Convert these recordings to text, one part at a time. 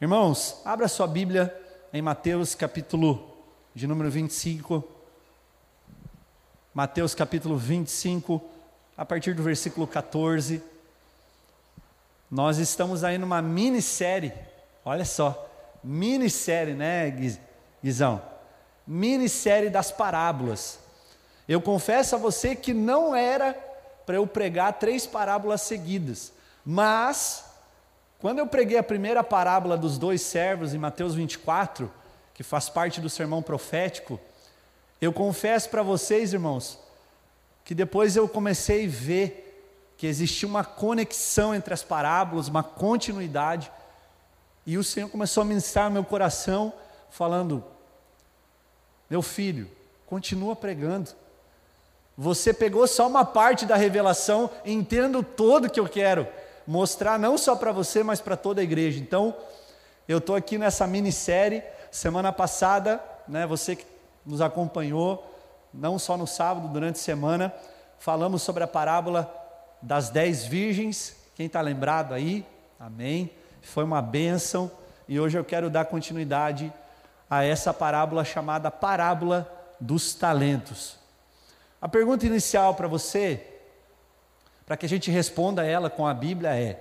Irmãos, abra sua Bíblia em Mateus capítulo de número 25. Mateus capítulo 25, a partir do versículo 14. Nós estamos aí numa minissérie, olha só, minissérie, né, Guizão? Minissérie das parábolas. Eu confesso a você que não era para eu pregar três parábolas seguidas, mas quando eu preguei a primeira parábola dos dois servos em Mateus 24, que faz parte do sermão profético, eu confesso para vocês, irmãos, que depois eu comecei a ver que existia uma conexão entre as parábolas, uma continuidade, e o Senhor começou a ministrar meu coração, falando: Meu filho, continua pregando. Você pegou só uma parte da revelação, entendo todo que eu quero mostrar não só para você, mas para toda a igreja. Então, eu estou aqui nessa minissérie. Semana passada, né, você que nos acompanhou, não só no sábado, durante a semana, falamos sobre a parábola das dez virgens. Quem está lembrado aí? Amém. Foi uma bênção. E hoje eu quero dar continuidade a essa parábola chamada Parábola dos Talentos. A pergunta inicial para você para que a gente responda ela com a Bíblia é: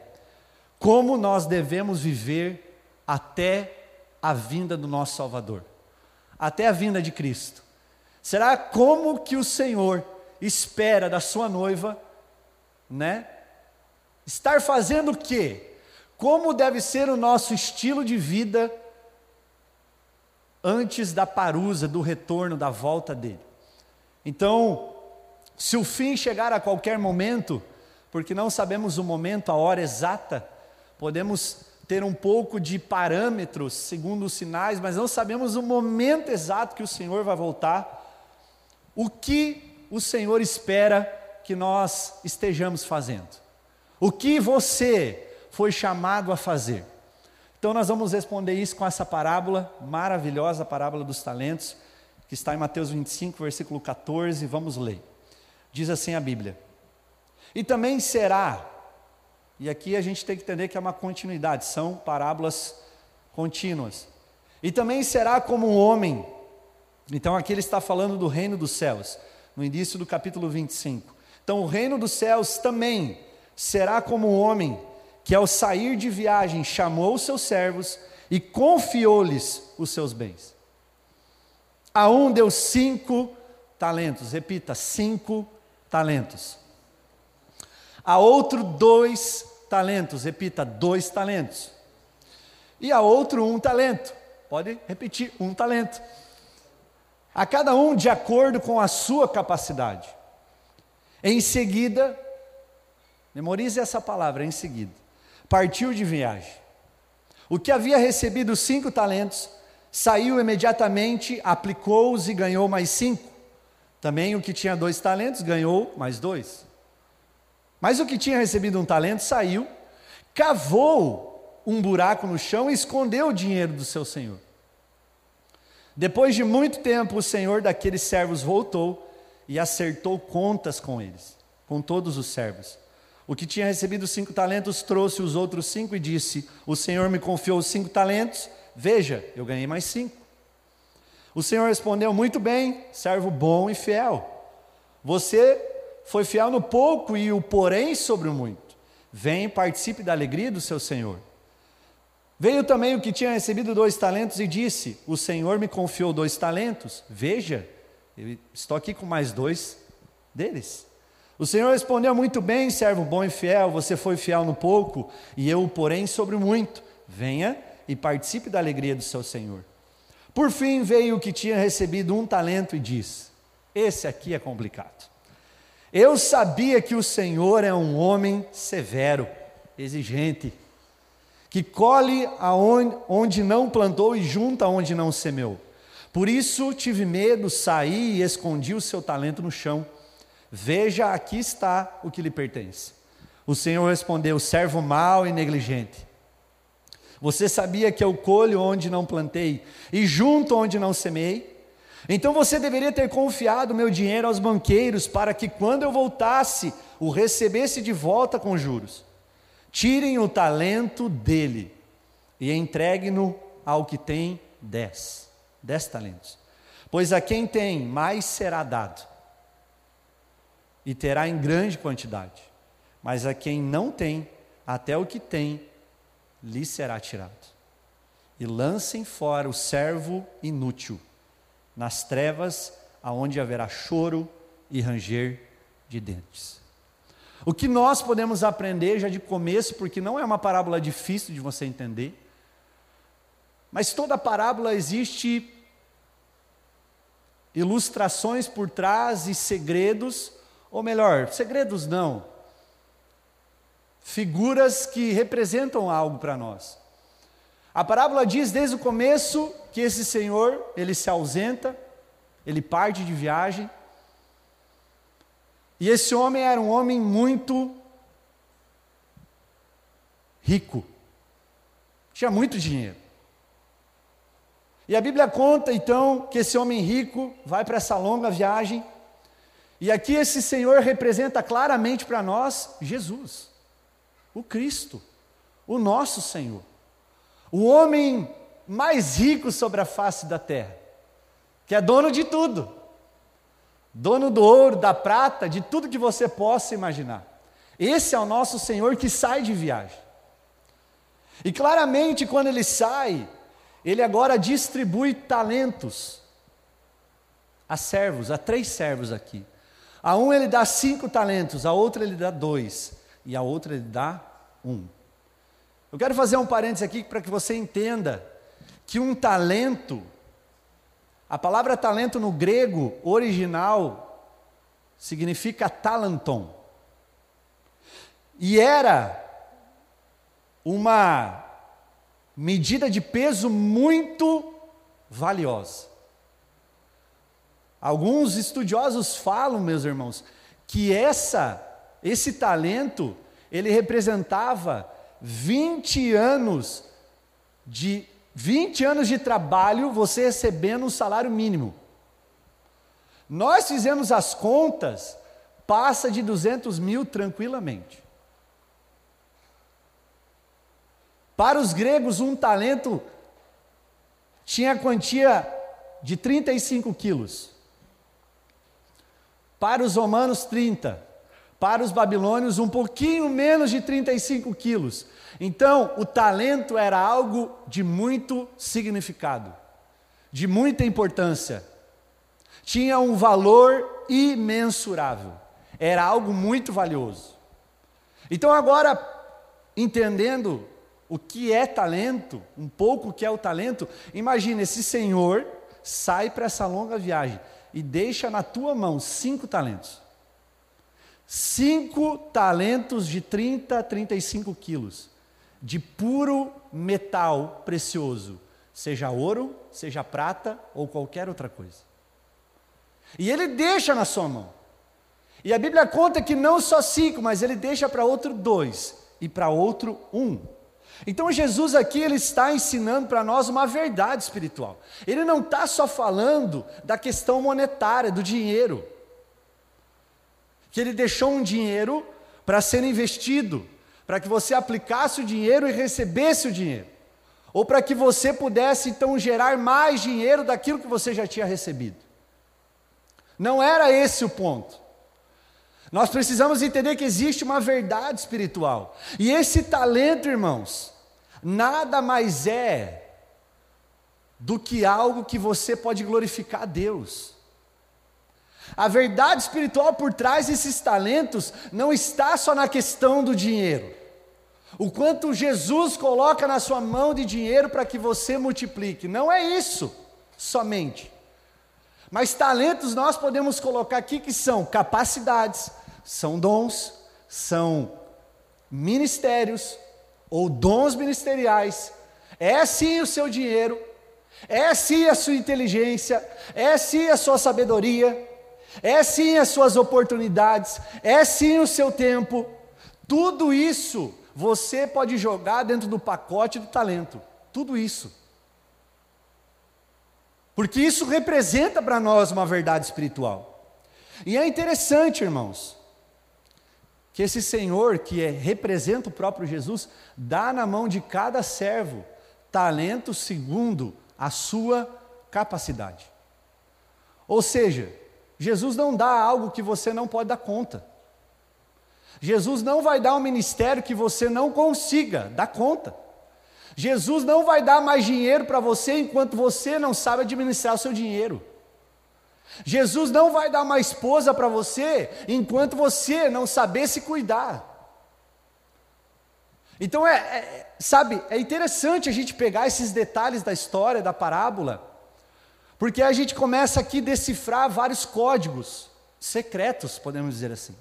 como nós devemos viver até a vinda do nosso Salvador, até a vinda de Cristo? Será como que o Senhor espera da sua noiva, né? Estar fazendo o quê? Como deve ser o nosso estilo de vida antes da parusa, do retorno, da volta dele? Então, se o fim chegar a qualquer momento, porque não sabemos o momento, a hora exata. Podemos ter um pouco de parâmetros segundo os sinais, mas não sabemos o momento exato que o Senhor vai voltar. O que o Senhor espera que nós estejamos fazendo? O que você foi chamado a fazer? Então nós vamos responder isso com essa parábola maravilhosa, a parábola dos talentos, que está em Mateus 25, versículo 14, vamos ler. Diz assim a Bíblia: e também será, e aqui a gente tem que entender que é uma continuidade, são parábolas contínuas. E também será como um homem, então aqui ele está falando do reino dos céus, no início do capítulo 25. Então o reino dos céus também será como um homem que ao sair de viagem chamou os seus servos e confiou-lhes os seus bens. A um deu cinco talentos, repita, cinco talentos a outro dois talentos, repita, dois talentos. E a outro um talento, pode repetir, um talento. A cada um de acordo com a sua capacidade. Em seguida, memorize essa palavra, em seguida. Partiu de viagem. O que havia recebido cinco talentos, saiu imediatamente, aplicou-os e ganhou mais cinco. Também o que tinha dois talentos ganhou mais dois. Mas o que tinha recebido um talento saiu, cavou um buraco no chão e escondeu o dinheiro do seu senhor. Depois de muito tempo, o senhor daqueles servos voltou e acertou contas com eles, com todos os servos. O que tinha recebido cinco talentos trouxe os outros cinco e disse: O senhor me confiou cinco talentos, veja, eu ganhei mais cinco. O senhor respondeu: Muito bem, servo bom e fiel. Você foi fiel no pouco e o porém sobre o muito. Vem, participe da alegria do seu Senhor. Veio também o que tinha recebido dois talentos e disse: O Senhor me confiou dois talentos. Veja, estou aqui com mais dois deles. O Senhor respondeu: Muito bem, servo bom e fiel, você foi fiel no pouco, e eu, porém, sobre o muito. Venha e participe da alegria do seu Senhor. Por fim veio o que tinha recebido um talento e diz: Esse aqui é complicado. Eu sabia que o Senhor é um homem severo, exigente, que colhe aonde, onde não plantou e junta onde não semeou. Por isso tive medo, saí e escondi o seu talento no chão. Veja, aqui está o que lhe pertence. O Senhor respondeu: servo mau e negligente. Você sabia que eu colho onde não plantei e junto onde não semeei? Então você deveria ter confiado meu dinheiro aos banqueiros para que quando eu voltasse, o recebesse de volta com juros. Tirem o talento dele. e entregue-no ao que tem dez, dez talentos. Pois a quem tem, mais será dado, e terá em grande quantidade. Mas a quem não tem, até o que tem, lhe será tirado. E lancem fora o servo inútil, nas trevas, aonde haverá choro e ranger de dentes. O que nós podemos aprender já de começo, porque não é uma parábola difícil de você entender, mas toda parábola existe ilustrações por trás e segredos, ou melhor, segredos não, figuras que representam algo para nós. A parábola diz desde o começo que esse senhor, ele se ausenta, ele parte de viagem, e esse homem era um homem muito rico, tinha muito dinheiro. E a Bíblia conta então que esse homem rico vai para essa longa viagem, e aqui esse Senhor representa claramente para nós Jesus, o Cristo, o nosso Senhor, o homem mais rico sobre a face da terra, que é dono de tudo, dono do ouro, da prata, de tudo que você possa imaginar. Esse é o nosso Senhor que sai de viagem. E claramente, quando ele sai, ele agora distribui talentos a servos, a três servos aqui. A um ele dá cinco talentos, a outra ele dá dois, e a outra ele dá um. Eu quero fazer um parênteses aqui para que você entenda que um talento, a palavra talento no grego original significa talenton. E era uma medida de peso muito valiosa. Alguns estudiosos falam, meus irmãos, que essa esse talento, ele representava 20 anos de 20 anos de trabalho você recebendo um salário mínimo. Nós fizemos as contas, passa de 200 mil tranquilamente. Para os gregos, um talento tinha quantia de 35 quilos. Para os romanos, 30. Para os babilônios, um pouquinho menos de 35 quilos. Então, o talento era algo de muito significado, de muita importância. Tinha um valor imensurável. Era algo muito valioso. Então, agora, entendendo o que é talento, um pouco o que é o talento, imagine esse senhor sai para essa longa viagem e deixa na tua mão cinco talentos. Cinco talentos de 30 a 35 quilos, de puro metal precioso, seja ouro, seja prata ou qualquer outra coisa. E ele deixa na sua mão. E a Bíblia conta que não só cinco, mas ele deixa para outro dois e para outro um. Então Jesus aqui ele está ensinando para nós uma verdade espiritual. Ele não está só falando da questão monetária, do dinheiro. Que ele deixou um dinheiro para ser investido, para que você aplicasse o dinheiro e recebesse o dinheiro. Ou para que você pudesse então gerar mais dinheiro daquilo que você já tinha recebido. Não era esse o ponto. Nós precisamos entender que existe uma verdade espiritual. E esse talento, irmãos, nada mais é do que algo que você pode glorificar a Deus. A verdade espiritual por trás desses talentos não está só na questão do dinheiro. O quanto Jesus coloca na sua mão de dinheiro para que você multiplique. Não é isso somente. Mas talentos nós podemos colocar aqui que são capacidades, são dons, são ministérios ou dons ministeriais. É sim o seu dinheiro, é sim a sua inteligência, é sim a sua sabedoria, é sim as suas oportunidades, é sim o seu tempo. Tudo isso você pode jogar dentro do pacote do talento. Tudo isso. Porque isso representa para nós uma verdade espiritual. E é interessante, irmãos, que esse Senhor, que é, representa o próprio Jesus, dá na mão de cada servo talentos segundo a sua capacidade. Ou seja, Jesus não dá algo que você não pode dar conta. Jesus não vai dar um ministério que você não consiga dar conta. Jesus não vai dar mais dinheiro para você enquanto você não sabe administrar o seu dinheiro. Jesus não vai dar uma esposa para você enquanto você não saber se cuidar. Então é, é, sabe, é interessante a gente pegar esses detalhes da história, da parábola, porque a gente começa aqui a decifrar vários códigos secretos, podemos dizer assim.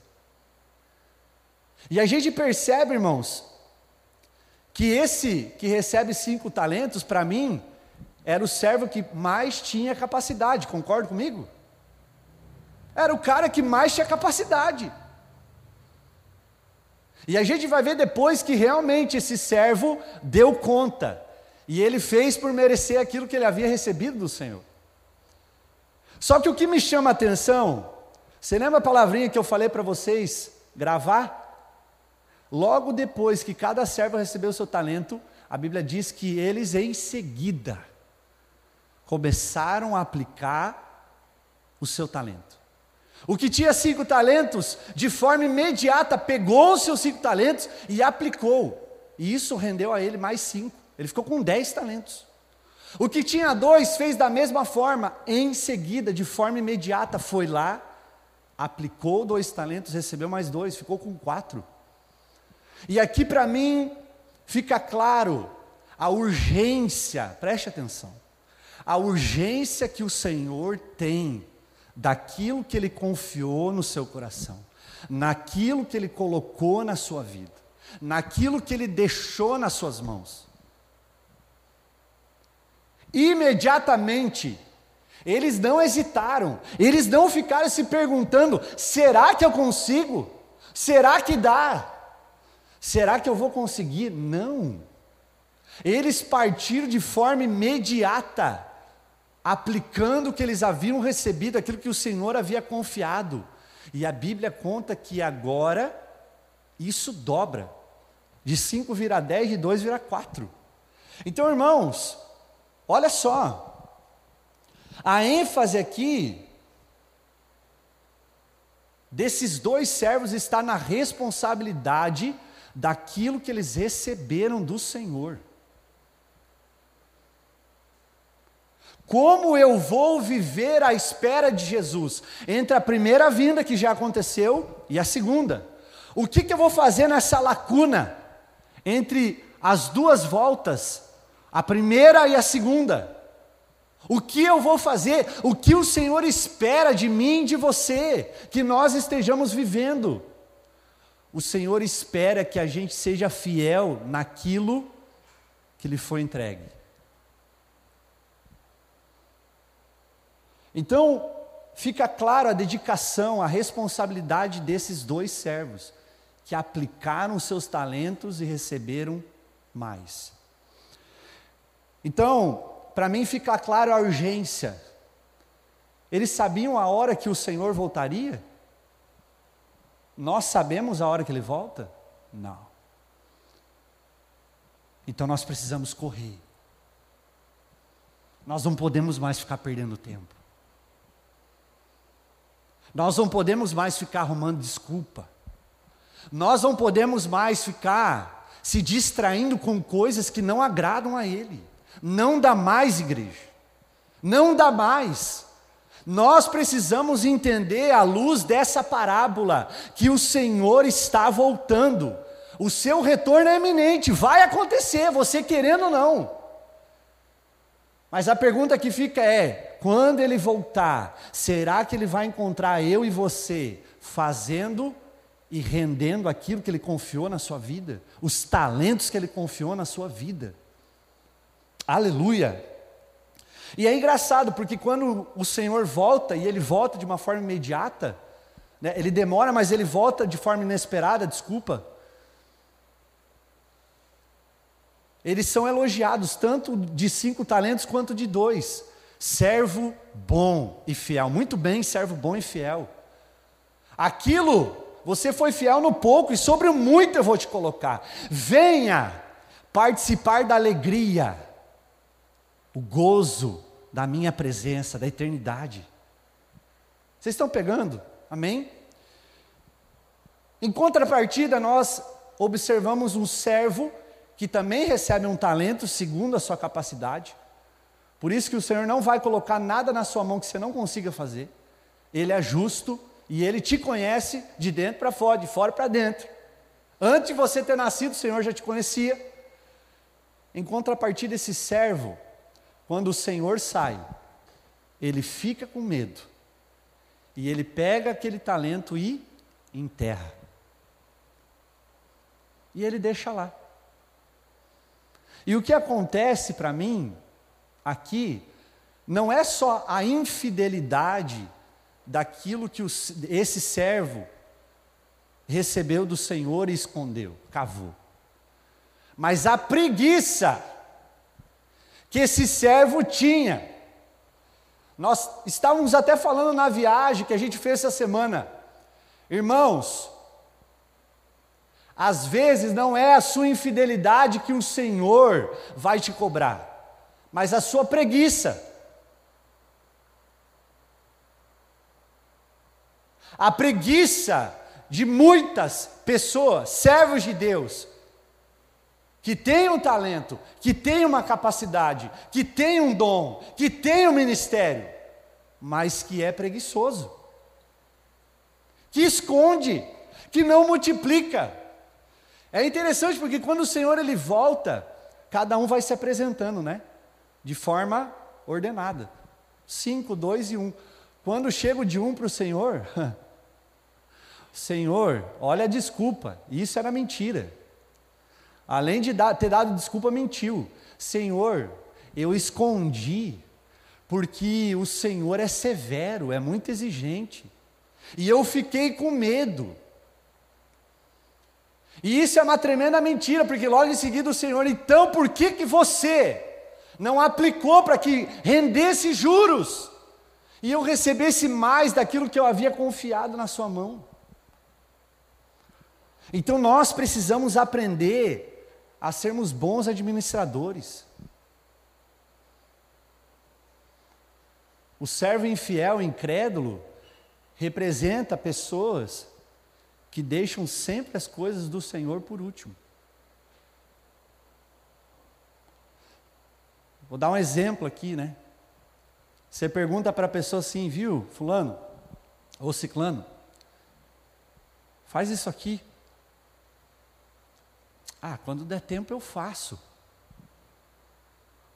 E a gente percebe, irmãos, que esse que recebe cinco talentos, para mim, era o servo que mais tinha capacidade, concorda comigo? Era o cara que mais tinha capacidade. E a gente vai ver depois que realmente esse servo deu conta, e ele fez por merecer aquilo que ele havia recebido do Senhor. Só que o que me chama a atenção, você lembra a palavrinha que eu falei para vocês gravar? Logo depois que cada servo recebeu o seu talento, a Bíblia diz que eles em seguida começaram a aplicar o seu talento. O que tinha cinco talentos, de forma imediata, pegou os seus cinco talentos e aplicou. E isso rendeu a ele mais cinco. Ele ficou com dez talentos. O que tinha dois fez da mesma forma, em seguida, de forma imediata, foi lá, aplicou dois talentos, recebeu mais dois, ficou com quatro. E aqui para mim fica claro a urgência, preste atenção, a urgência que o Senhor tem daquilo que Ele confiou no seu coração, naquilo que Ele colocou na sua vida, naquilo que Ele deixou nas suas mãos. Imediatamente, eles não hesitaram, eles não ficaram se perguntando: será que eu consigo? Será que dá? Será que eu vou conseguir? Não. Eles partiram de forma imediata, aplicando o que eles haviam recebido, aquilo que o Senhor havia confiado. E a Bíblia conta que agora isso dobra. De 5 vira 10, de 2 vira 4. Então, irmãos, olha só. A ênfase aqui desses dois servos está na responsabilidade daquilo que eles receberam do Senhor. Como eu vou viver à espera de Jesus entre a primeira vinda que já aconteceu e a segunda? O que, que eu vou fazer nessa lacuna entre as duas voltas, a primeira e a segunda? O que eu vou fazer? O que o Senhor espera de mim de você que nós estejamos vivendo? o Senhor espera que a gente seja fiel naquilo que lhe foi entregue. Então, fica claro a dedicação, a responsabilidade desses dois servos, que aplicaram seus talentos e receberam mais. Então, para mim fica claro a urgência. Eles sabiam a hora que o Senhor voltaria? Nós sabemos a hora que ele volta? Não. Então nós precisamos correr. Nós não podemos mais ficar perdendo tempo. Nós não podemos mais ficar arrumando desculpa. Nós não podemos mais ficar se distraindo com coisas que não agradam a Ele. Não dá mais, igreja. Não dá mais. Nós precisamos entender, à luz dessa parábola, que o Senhor está voltando. O seu retorno é iminente, vai acontecer, você querendo ou não. Mas a pergunta que fica é: quando ele voltar, será que ele vai encontrar eu e você fazendo e rendendo aquilo que ele confiou na sua vida, os talentos que ele confiou na sua vida? Aleluia! E é engraçado, porque quando o Senhor volta, e ele volta de uma forma imediata, né, ele demora, mas ele volta de forma inesperada, desculpa. Eles são elogiados, tanto de cinco talentos quanto de dois. Servo bom e fiel. Muito bem, servo bom e fiel. Aquilo, você foi fiel no pouco, e sobre o muito eu vou te colocar. Venha participar da alegria o gozo da minha presença, da eternidade. Vocês estão pegando? Amém? Em contrapartida, nós observamos um servo que também recebe um talento segundo a sua capacidade. Por isso que o Senhor não vai colocar nada na sua mão que você não consiga fazer. Ele é justo e ele te conhece de dentro para fora, de fora para dentro. Antes de você ter nascido, o Senhor já te conhecia. Em contrapartida, esse servo, quando o Senhor sai, ele fica com medo. E ele pega aquele talento e enterra. E ele deixa lá. E o que acontece para mim aqui não é só a infidelidade daquilo que esse servo recebeu do Senhor e escondeu, cavou, mas a preguiça que esse servo tinha. Nós estávamos até falando na viagem que a gente fez essa semana, irmãos, às vezes não é a sua infidelidade que o Senhor vai te cobrar mas a sua preguiça. A preguiça de muitas pessoas, servos de Deus, que têm um talento, que têm uma capacidade, que têm um dom, que têm um ministério, mas que é preguiçoso, que esconde, que não multiplica. É interessante porque quando o Senhor ele volta, cada um vai se apresentando, né? de forma ordenada. Cinco, dois e um. Quando chego de um para o Senhor, Senhor, olha a desculpa, isso era mentira. Além de dar, ter dado desculpa, mentiu. Senhor, eu escondi, porque o Senhor é severo, é muito exigente. E eu fiquei com medo. E isso é uma tremenda mentira, porque logo em seguida o Senhor, então por que que você não aplicou para que rendesse juros e eu recebesse mais daquilo que eu havia confiado na sua mão. Então nós precisamos aprender a sermos bons administradores. O servo infiel, incrédulo, representa pessoas que deixam sempre as coisas do Senhor por último. Vou dar um exemplo aqui, né? Você pergunta para a pessoa assim, viu, fulano ou ciclano, faz isso aqui. Ah, quando der tempo eu faço.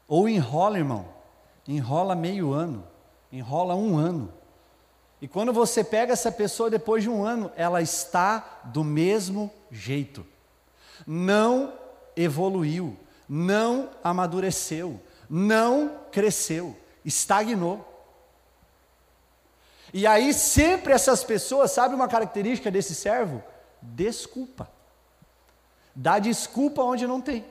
Ou enrola, irmão, enrola meio ano, enrola um ano. E quando você pega essa pessoa depois de um ano, ela está do mesmo jeito. Não evoluiu, não amadureceu, não cresceu, estagnou. E aí sempre essas pessoas, sabe uma característica desse servo? Desculpa. Dá desculpa onde não tem.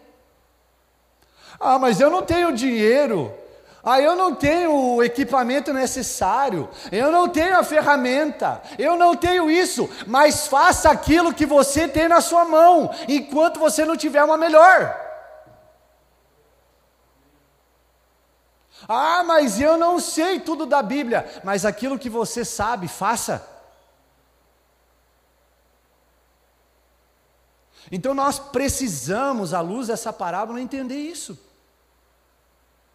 Ah, mas eu não tenho dinheiro. Ah, eu não tenho o equipamento necessário, eu não tenho a ferramenta, eu não tenho isso, mas faça aquilo que você tem na sua mão, enquanto você não tiver uma melhor. Ah, mas eu não sei tudo da Bíblia. Mas aquilo que você sabe, faça. Então nós precisamos, à luz dessa parábola, entender isso.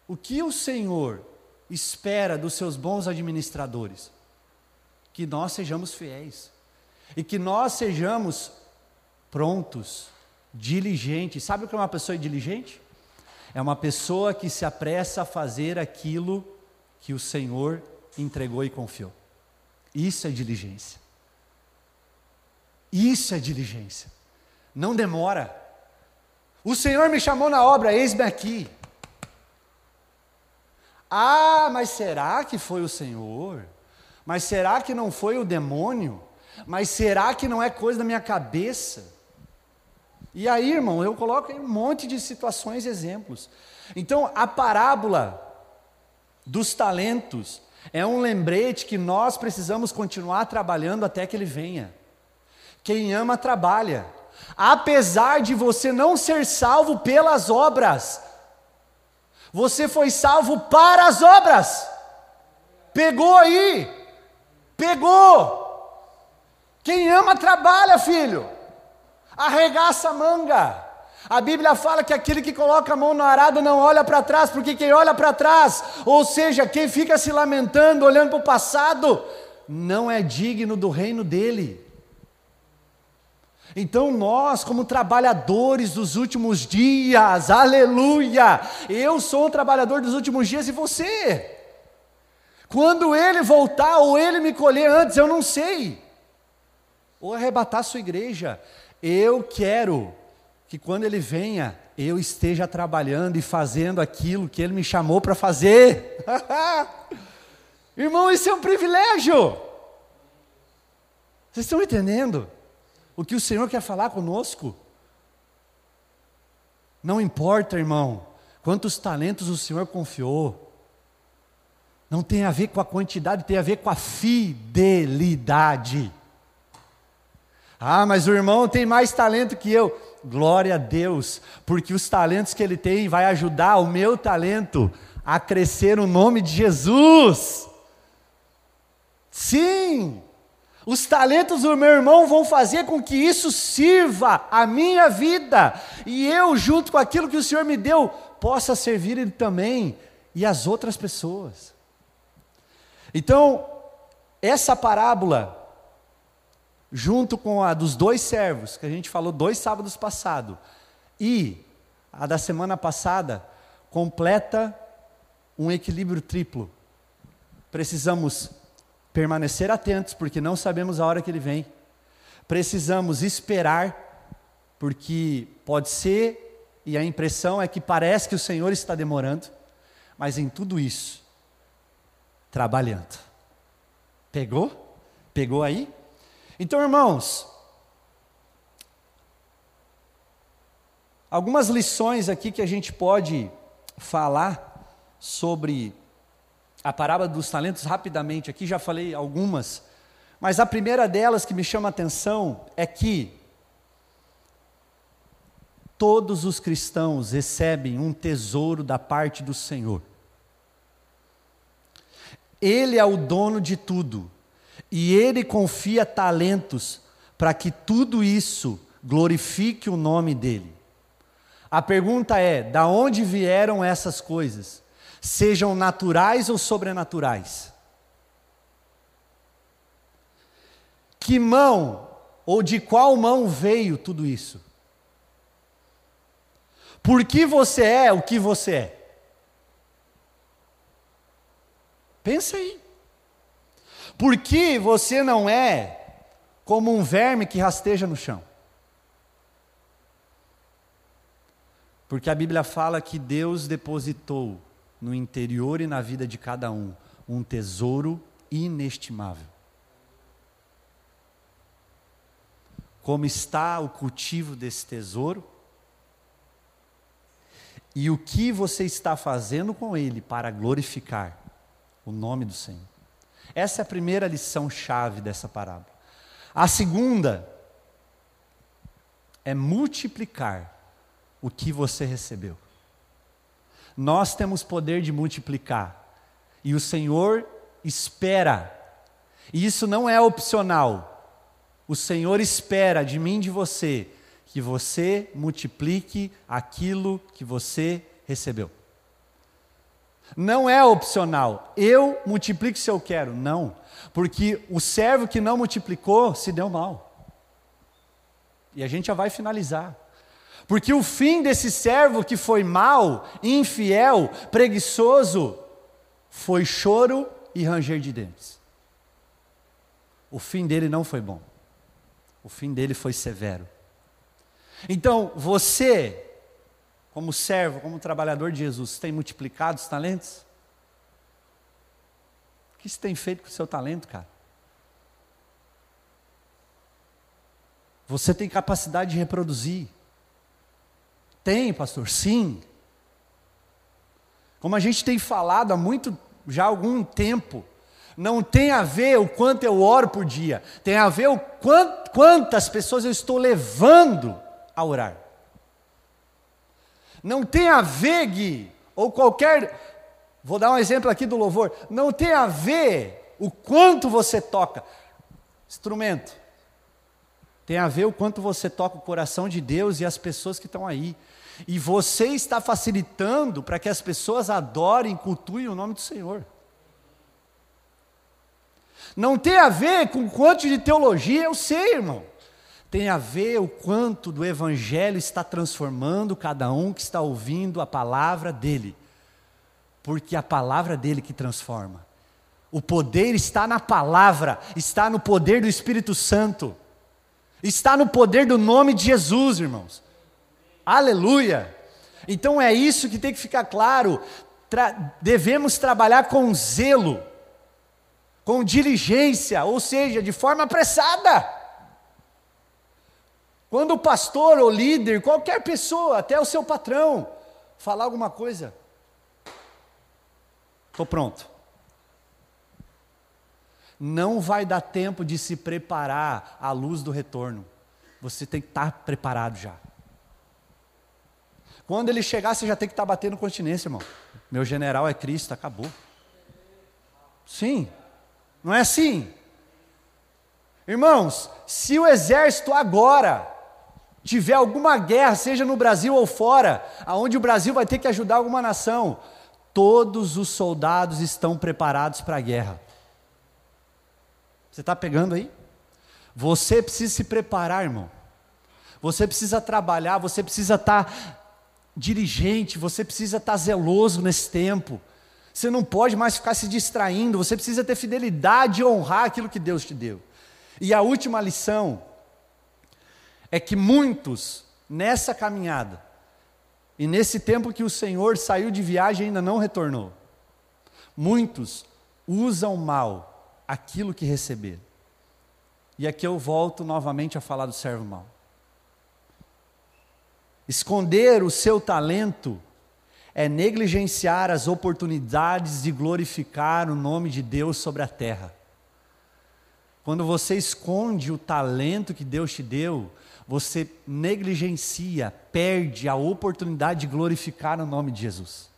O que o Senhor espera dos seus bons administradores? Que nós sejamos fiéis e que nós sejamos prontos, diligentes. Sabe o que é uma pessoa diligente? É uma pessoa que se apressa a fazer aquilo que o Senhor entregou e confiou. Isso é diligência. Isso é diligência. Não demora. O Senhor me chamou na obra, eis-me aqui. Ah, mas será que foi o Senhor? Mas será que não foi o demônio? Mas será que não é coisa da minha cabeça? E aí, irmão, eu coloco um monte de situações e exemplos. Então, a parábola dos talentos é um lembrete que nós precisamos continuar trabalhando até que ele venha. Quem ama, trabalha. Apesar de você não ser salvo pelas obras, Você foi salvo para as obras. Pegou aí. Pegou. Quem ama trabalha, filho. Arregaça a manga. A Bíblia fala que aquele que coloca a mão no arado não olha para trás, porque quem olha para trás, ou seja, quem fica se lamentando, olhando para o passado, não é digno do reino dele. Então, nós, como trabalhadores dos últimos dias, aleluia, eu sou um trabalhador dos últimos dias e você. Quando ele voltar ou ele me colher antes, eu não sei. Ou arrebatar sua igreja. Eu quero que quando ele venha, eu esteja trabalhando e fazendo aquilo que ele me chamou para fazer. Irmão, isso é um privilégio. Vocês estão entendendo o que o Senhor quer falar conosco? Não importa, irmão, quantos talentos o Senhor confiou. Não tem a ver com a quantidade, tem a ver com a fidelidade. Ah, mas o irmão tem mais talento que eu. Glória a Deus, porque os talentos que ele tem vai ajudar o meu talento a crescer no nome de Jesus. Sim, os talentos do meu irmão vão fazer com que isso sirva a minha vida, e eu, junto com aquilo que o Senhor me deu, possa servir ele também e as outras pessoas. Então, essa parábola junto com a dos dois servos, que a gente falou dois sábados passados, e a da semana passada, completa um equilíbrio triplo. Precisamos permanecer atentos, porque não sabemos a hora que ele vem. Precisamos esperar, porque pode ser, e a impressão é que parece que o Senhor está demorando, mas em tudo isso, trabalhando. Pegou? Pegou aí? Então, irmãos, algumas lições aqui que a gente pode falar sobre a parábola dos talentos rapidamente aqui, já falei algumas, mas a primeira delas que me chama a atenção é que todos os cristãos recebem um tesouro da parte do Senhor. Ele é o dono de tudo. E ele confia talentos para que tudo isso glorifique o nome dele. A pergunta é: da onde vieram essas coisas? Sejam naturais ou sobrenaturais? Que mão ou de qual mão veio tudo isso? Por que você é o que você é? Pensa aí. Por que você não é como um verme que rasteja no chão? Porque a Bíblia fala que Deus depositou no interior e na vida de cada um um tesouro inestimável. Como está o cultivo desse tesouro? E o que você está fazendo com ele para glorificar o nome do Senhor? Essa é a primeira lição chave dessa parábola. A segunda é multiplicar o que você recebeu. Nós temos poder de multiplicar. E o Senhor espera. E isso não é opcional. O Senhor espera de mim de você que você multiplique aquilo que você recebeu. Não é opcional. Eu multiplico se eu quero. Não. Porque o servo que não multiplicou se deu mal. E a gente já vai finalizar. Porque o fim desse servo que foi mal, infiel, preguiçoso, foi choro e ranger de dentes. O fim dele não foi bom. O fim dele foi severo. Então, você como servo, como trabalhador de Jesus, tem multiplicado os talentos? O que você tem feito com o seu talento, cara? Você tem capacidade de reproduzir? Tem, pastor? Sim. Como a gente tem falado há muito, já há algum tempo, não tem a ver o quanto eu oro por dia, tem a ver o quant, quantas pessoas eu estou levando a orar. Não tem a ver, Gui, ou qualquer, vou dar um exemplo aqui do louvor, não tem a ver o quanto você toca. Instrumento. Tem a ver o quanto você toca o coração de Deus e as pessoas que estão aí. E você está facilitando para que as pessoas adorem, cultuem o nome do Senhor. Não tem a ver com quanto de teologia eu sei, irmão. Tem a ver o quanto do Evangelho está transformando cada um que está ouvindo a palavra dele. Porque é a palavra dele que transforma. O poder está na palavra, está no poder do Espírito Santo, está no poder do nome de Jesus, irmãos. Aleluia! Então é isso que tem que ficar claro. Tra devemos trabalhar com zelo com diligência, ou seja, de forma apressada. Quando o pastor ou líder, qualquer pessoa, até o seu patrão, falar alguma coisa, estou pronto. Não vai dar tempo de se preparar à luz do retorno. Você tem que estar preparado já. Quando ele chegar, você já tem que estar batendo continência, irmão. Meu general é Cristo, acabou. Sim, não é assim? Irmãos, se o exército agora tiver alguma guerra, seja no Brasil ou fora, aonde o Brasil vai ter que ajudar alguma nação, todos os soldados estão preparados para a guerra. Você está pegando aí? Você precisa se preparar, irmão. Você precisa trabalhar, você precisa estar tá dirigente, você precisa estar tá zeloso nesse tempo. Você não pode mais ficar se distraindo, você precisa ter fidelidade e honrar aquilo que Deus te deu. E a última lição é que muitos, nessa caminhada, e nesse tempo que o Senhor saiu de viagem ainda não retornou, muitos usam mal aquilo que receberam. E aqui eu volto novamente a falar do servo mal. Esconder o seu talento é negligenciar as oportunidades de glorificar o nome de Deus sobre a terra. Quando você esconde o talento que Deus te deu, você negligencia, perde a oportunidade de glorificar o nome de Jesus.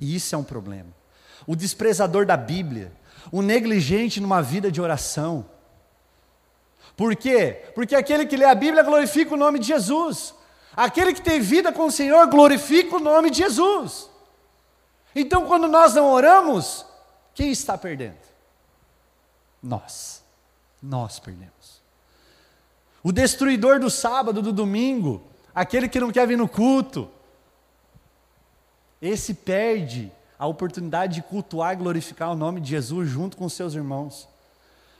E isso é um problema. O desprezador da Bíblia, o negligente numa vida de oração. Por quê? Porque aquele que lê a Bíblia glorifica o nome de Jesus. Aquele que tem vida com o Senhor glorifica o nome de Jesus. Então, quando nós não oramos, quem está perdendo? Nós. Nós perdemos. O destruidor do sábado, do domingo, aquele que não quer vir no culto, esse perde a oportunidade de cultuar e glorificar o nome de Jesus junto com seus irmãos.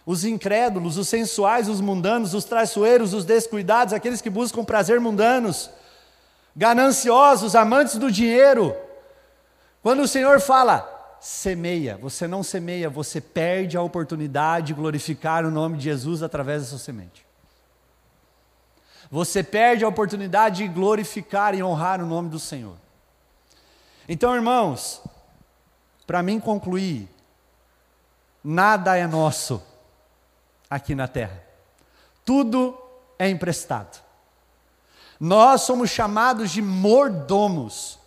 Os incrédulos, os sensuais, os mundanos, os traiçoeiros, os descuidados, aqueles que buscam prazer mundanos, gananciosos, amantes do dinheiro. Quando o Senhor fala, semeia, você não semeia, você perde a oportunidade de glorificar o nome de Jesus através da sua semente. Você perde a oportunidade de glorificar e honrar o nome do Senhor. Então, irmãos, para mim concluir, nada é nosso aqui na terra. Tudo é emprestado. Nós somos chamados de mordomos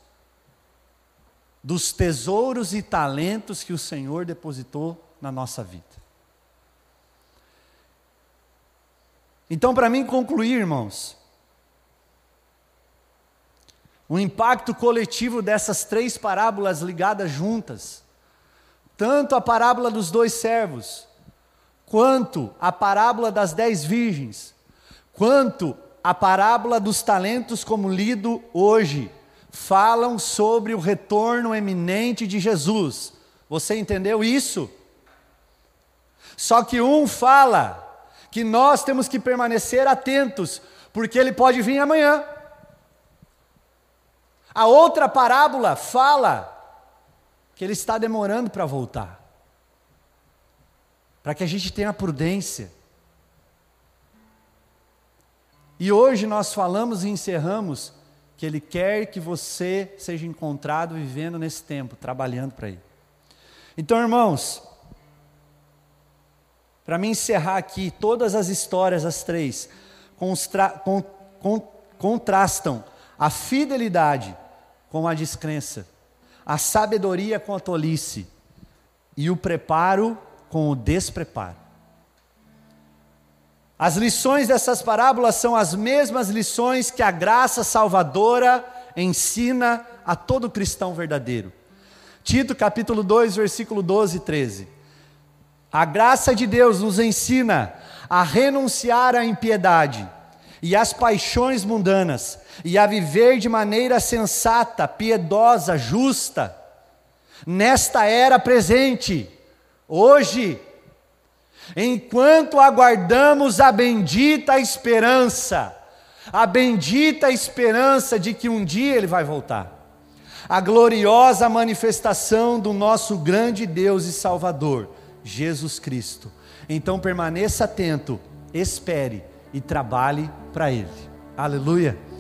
dos tesouros e talentos que o Senhor depositou na nossa vida. Então, para mim concluir, irmãos, o impacto coletivo dessas três parábolas ligadas juntas, tanto a parábola dos dois servos, quanto a parábola das dez virgens, quanto a parábola dos talentos, como lido hoje, falam sobre o retorno eminente de Jesus. Você entendeu isso? Só que um fala que nós temos que permanecer atentos, porque ele pode vir amanhã. A outra parábola fala que ele está demorando para voltar para que a gente tenha prudência. E hoje nós falamos e encerramos que Ele quer que você seja encontrado vivendo nesse tempo, trabalhando para Ele. Então, irmãos, para me encerrar aqui, todas as histórias, as três, con, contrastam a fidelidade com a descrença, a sabedoria com a tolice e o preparo com o despreparo. As lições dessas parábolas são as mesmas lições que a graça salvadora ensina a todo cristão verdadeiro. Tito capítulo 2, versículo 12 e 13. A graça de Deus nos ensina a renunciar à impiedade e às paixões mundanas e a viver de maneira sensata, piedosa, justa, nesta era presente, hoje, enquanto aguardamos a bendita esperança, a bendita esperança de que um dia Ele vai voltar, a gloriosa manifestação do nosso grande Deus e Salvador, Jesus Cristo. Então permaneça atento, espere e trabalhe para Ele. Aleluia.